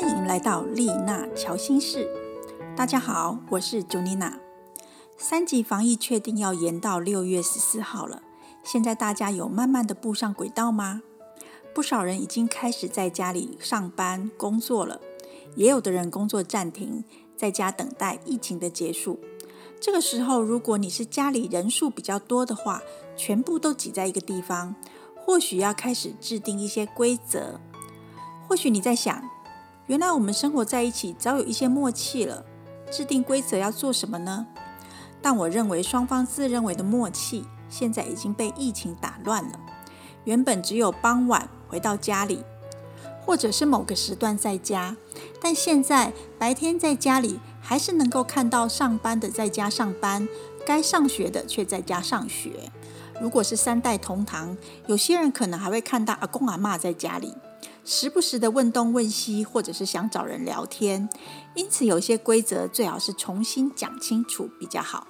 欢迎来到丽娜乔心室。大家好，我是 Junina。三级防疫确定要延到六月十四号了，现在大家有慢慢的步上轨道吗？不少人已经开始在家里上班工作了，也有的人工作暂停，在家等待疫情的结束。这个时候，如果你是家里人数比较多的话，全部都挤在一个地方，或许要开始制定一些规则。或许你在想，原来我们生活在一起早有一些默契了，制定规则要做什么呢？但我认为双方自认为的默契，现在已经被疫情打乱了。原本只有傍晚回到家里，或者是某个时段在家，但现在白天在家里还是能够看到上班的在家上班，该上学的却在家上学。如果是三代同堂，有些人可能还会看到阿公阿妈在家里，时不时的问东问西，或者是想找人聊天。因此，有些规则最好是重新讲清楚比较好。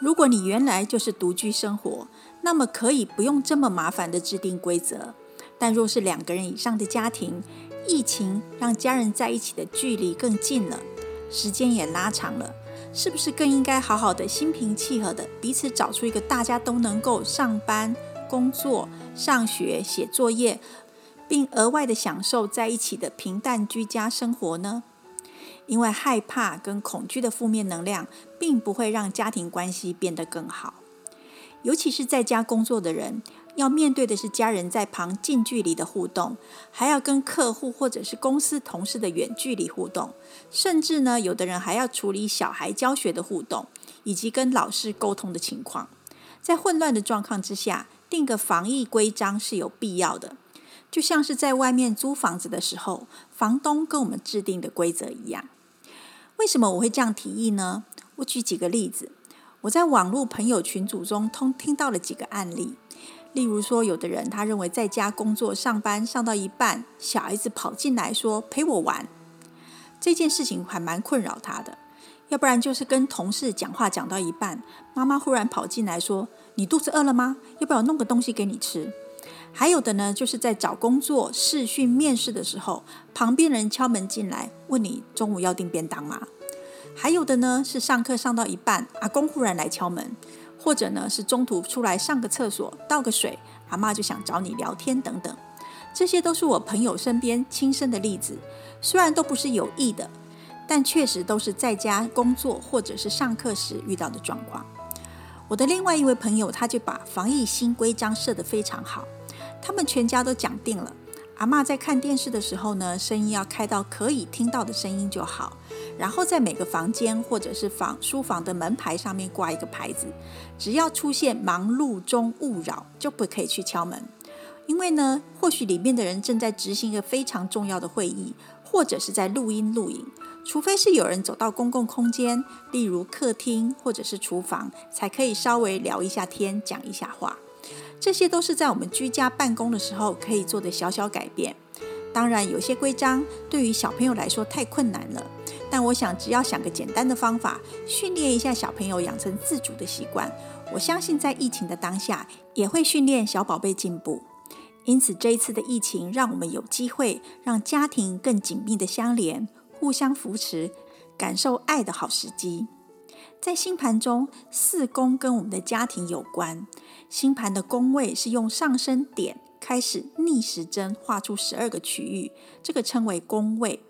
如果你原来就是独居生活，那么可以不用这么麻烦的制定规则。但若是两个人以上的家庭，疫情让家人在一起的距离更近了，时间也拉长了，是不是更应该好好的心平气和的彼此找出一个大家都能够上班、工作、上学、写作业，并额外的享受在一起的平淡居家生活呢？因为害怕跟恐惧的负面能量，并不会让家庭关系变得更好。尤其是在家工作的人，要面对的是家人在旁近距离的互动，还要跟客户或者是公司同事的远距离互动，甚至呢，有的人还要处理小孩教学的互动，以及跟老师沟通的情况。在混乱的状况之下，定个防疫规章是有必要的，就像是在外面租房子的时候，房东跟我们制定的规则一样。为什么我会这样提议呢？我举几个例子。我在网络朋友群组中通听到了几个案例，例如说，有的人他认为在家工作上班上到一半，小孩子跑进来说陪我玩，这件事情还蛮困扰他的。要不然就是跟同事讲话讲到一半，妈妈忽然跑进来说：“你肚子饿了吗？要不要弄个东西给你吃？”还有的呢，就是在找工作、试训、面试的时候，旁边人敲门进来问你中午要订便当吗？还有的呢，是上课上到一半，阿公忽然来敲门，或者呢是中途出来上个厕所、倒个水，阿妈就想找你聊天等等。这些都是我朋友身边亲身的例子，虽然都不是有意的，但确实都是在家工作或者是上课时遇到的状况。我的另外一位朋友，他就把防疫新规章设得非常好。他们全家都讲定了，阿妈在看电视的时候呢，声音要开到可以听到的声音就好。然后在每个房间或者是房书房的门牌上面挂一个牌子，只要出现忙碌中勿扰，就不可以去敲门。因为呢，或许里面的人正在执行一个非常重要的会议，或者是在录音录影。除非是有人走到公共空间，例如客厅或者是厨房，才可以稍微聊一下天，讲一下话。这些都是在我们居家办公的时候可以做的小小改变。当然，有些规章对于小朋友来说太困难了，但我想只要想个简单的方法，训练一下小朋友养成自主的习惯，我相信在疫情的当下也会训练小宝贝进步。因此，这一次的疫情让我们有机会让家庭更紧密的相连，互相扶持，感受爱的好时机。在星盘中，四宫跟我们的家庭有关。星盘的宫位是用上升点开始逆时针画出十二个区域，这个称为宫位。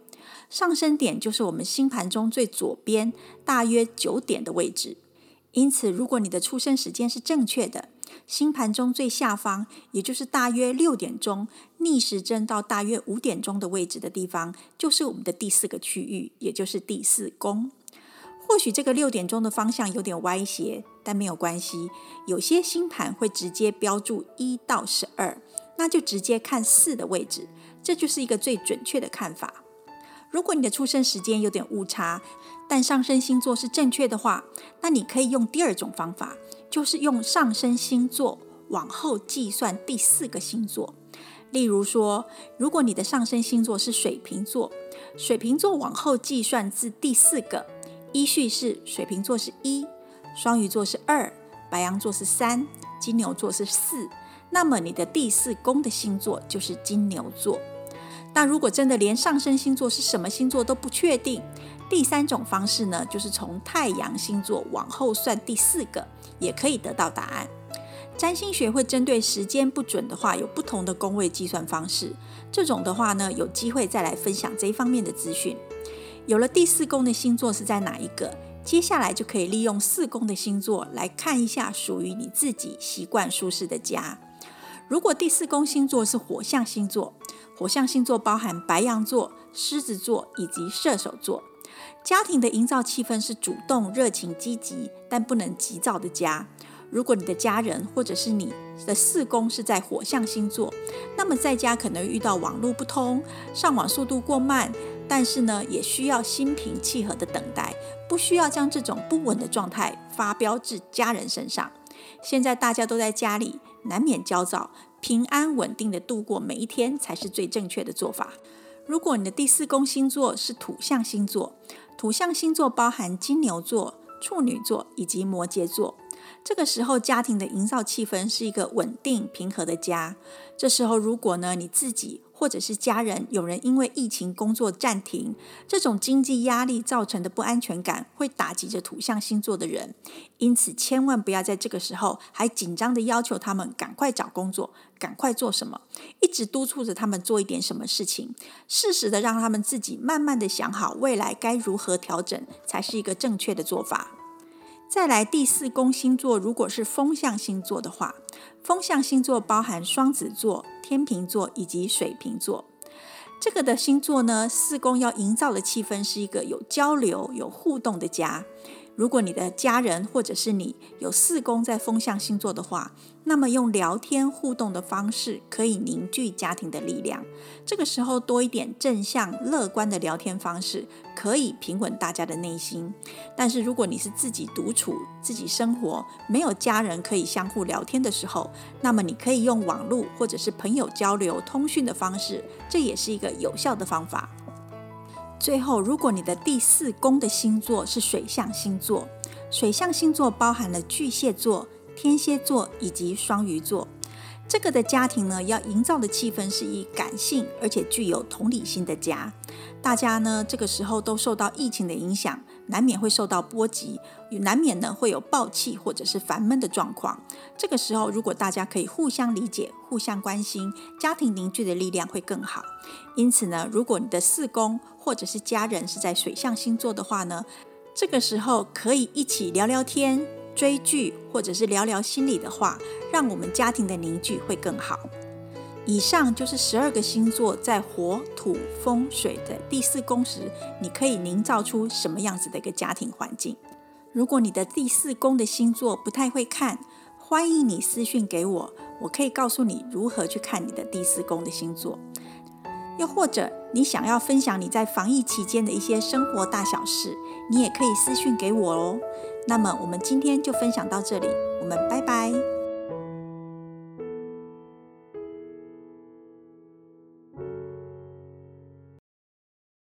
上升点就是我们星盘中最左边，大约九点的位置。因此，如果你的出生时间是正确的，星盘中最下方，也就是大约六点钟，逆时针到大约五点钟的位置的地方，就是我们的第四个区域，也就是第四宫。或许这个六点钟的方向有点歪斜，但没有关系。有些星盘会直接标注一到十二，那就直接看四的位置，这就是一个最准确的看法。如果你的出生时间有点误差，但上升星座是正确的话，那你可以用第二种方法，就是用上升星座往后计算第四个星座。例如说，如果你的上升星座是水瓶座，水瓶座往后计算至第四个。依序是水瓶座是一，双鱼座是二，白羊座是三，金牛座是四。那么你的第四宫的星座就是金牛座。那如果真的连上升星座是什么星座都不确定，第三种方式呢，就是从太阳星座往后算第四个，也可以得到答案。占星学会针对时间不准的话，有不同的宫位计算方式。这种的话呢，有机会再来分享这一方面的资讯。有了第四宫的星座是在哪一个，接下来就可以利用四宫的星座来看一下属于你自己习惯舒适的家。如果第四宫星座是火象星座，火象星座包含白羊座、狮子座以及射手座。家庭的营造气氛是主动、热情、积极，但不能急躁的家。如果你的家人或者是你的四宫是在火象星座，那么在家可能遇到网络不通、上网速度过慢，但是呢，也需要心平气和的等待，不需要将这种不稳的状态发飙至家人身上。现在大家都在家里，难免焦躁，平安稳定的度过每一天才是最正确的做法。如果你的第四宫星座是土象星座，土象星座包含金牛座、处女座以及摩羯座。这个时候，家庭的营造气氛是一个稳定平和的家。这时候，如果呢你自己或者是家人有人因为疫情工作暂停，这种经济压力造成的不安全感会打击着土象星座的人。因此，千万不要在这个时候还紧张的要求他们赶快找工作、赶快做什么，一直督促着他们做一点什么事情。适时的让他们自己慢慢的想好未来该如何调整，才是一个正确的做法。再来第四宫星座，如果是风象星座的话，风象星座包含双子座、天秤座以及水瓶座。这个的星座呢，四宫要营造的气氛是一个有交流、有互动的家。如果你的家人或者是你有四宫在风象星座的话，那么用聊天互动的方式可以凝聚家庭的力量。这个时候多一点正向乐观的聊天方式，可以平稳大家的内心。但是如果你是自己独处、自己生活，没有家人可以相互聊天的时候，那么你可以用网络或者是朋友交流通讯的方式，这也是一个有效的方法。最后，如果你的第四宫的星座是水象星座，水象星座包含了巨蟹座、天蝎座以及双鱼座。这个的家庭呢，要营造的气氛是以感性而且具有同理心的家。大家呢，这个时候都受到疫情的影响。难免会受到波及，也难免呢会有暴气或者是烦闷的状况。这个时候，如果大家可以互相理解、互相关心，家庭凝聚的力量会更好。因此呢，如果你的四宫或者是家人是在水象星座的话呢，这个时候可以一起聊聊天、追剧，或者是聊聊心里的话，让我们家庭的凝聚会更好。以上就是十二个星座在火、土、风、水的第四宫时，你可以营造出什么样子的一个家庭环境。如果你的第四宫的星座不太会看，欢迎你私讯给我，我可以告诉你如何去看你的第四宫的星座。又或者你想要分享你在防疫期间的一些生活大小事，你也可以私讯给我哦。那么我们今天就分享到这里，我们拜拜。